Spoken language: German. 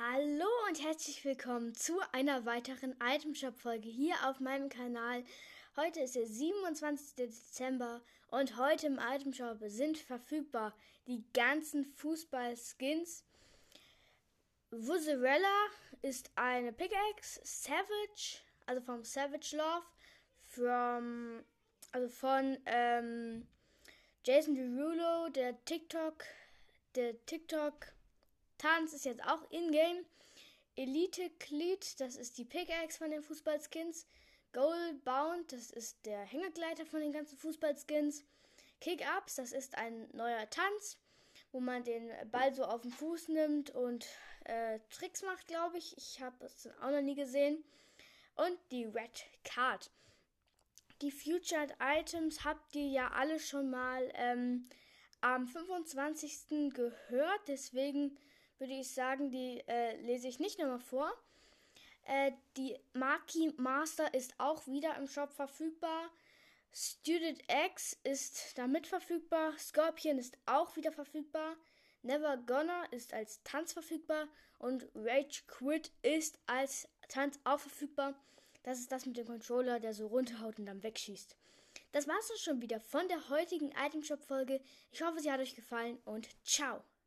Hallo und herzlich willkommen zu einer weiteren Itemshop-Folge hier auf meinem Kanal. Heute ist der 27. Dezember und heute im Itemshop sind verfügbar die ganzen Fußball-Skins. Wuzzerella ist eine Pickaxe, Savage, also vom Savage Love, from, also von ähm, Jason Derulo, der TikTok, der TikTok Tanz ist jetzt auch in-game. Elite Cleat, das ist die Pickaxe von den Fußballskins. Goal Bound, das ist der Hängegleiter von den ganzen Fußballskins. Kick-Ups, das ist ein neuer Tanz, wo man den Ball so auf den Fuß nimmt und äh, Tricks macht, glaube ich. Ich habe es auch noch nie gesehen. Und die Red Card. Die Futured Items habt ihr ja alle schon mal ähm, am 25. gehört, deswegen würde ich sagen, die äh, lese ich nicht nochmal vor. Äh, die Maki Master ist auch wieder im Shop verfügbar. Student X ist damit verfügbar. Scorpion ist auch wieder verfügbar. Never Gonna ist als Tanz verfügbar. Und Rage Quit ist als Tanz auch verfügbar. Das ist das mit dem Controller, der so runterhaut und dann wegschießt. Das war's auch schon wieder von der heutigen Item Shop Folge. Ich hoffe, sie hat euch gefallen und ciao!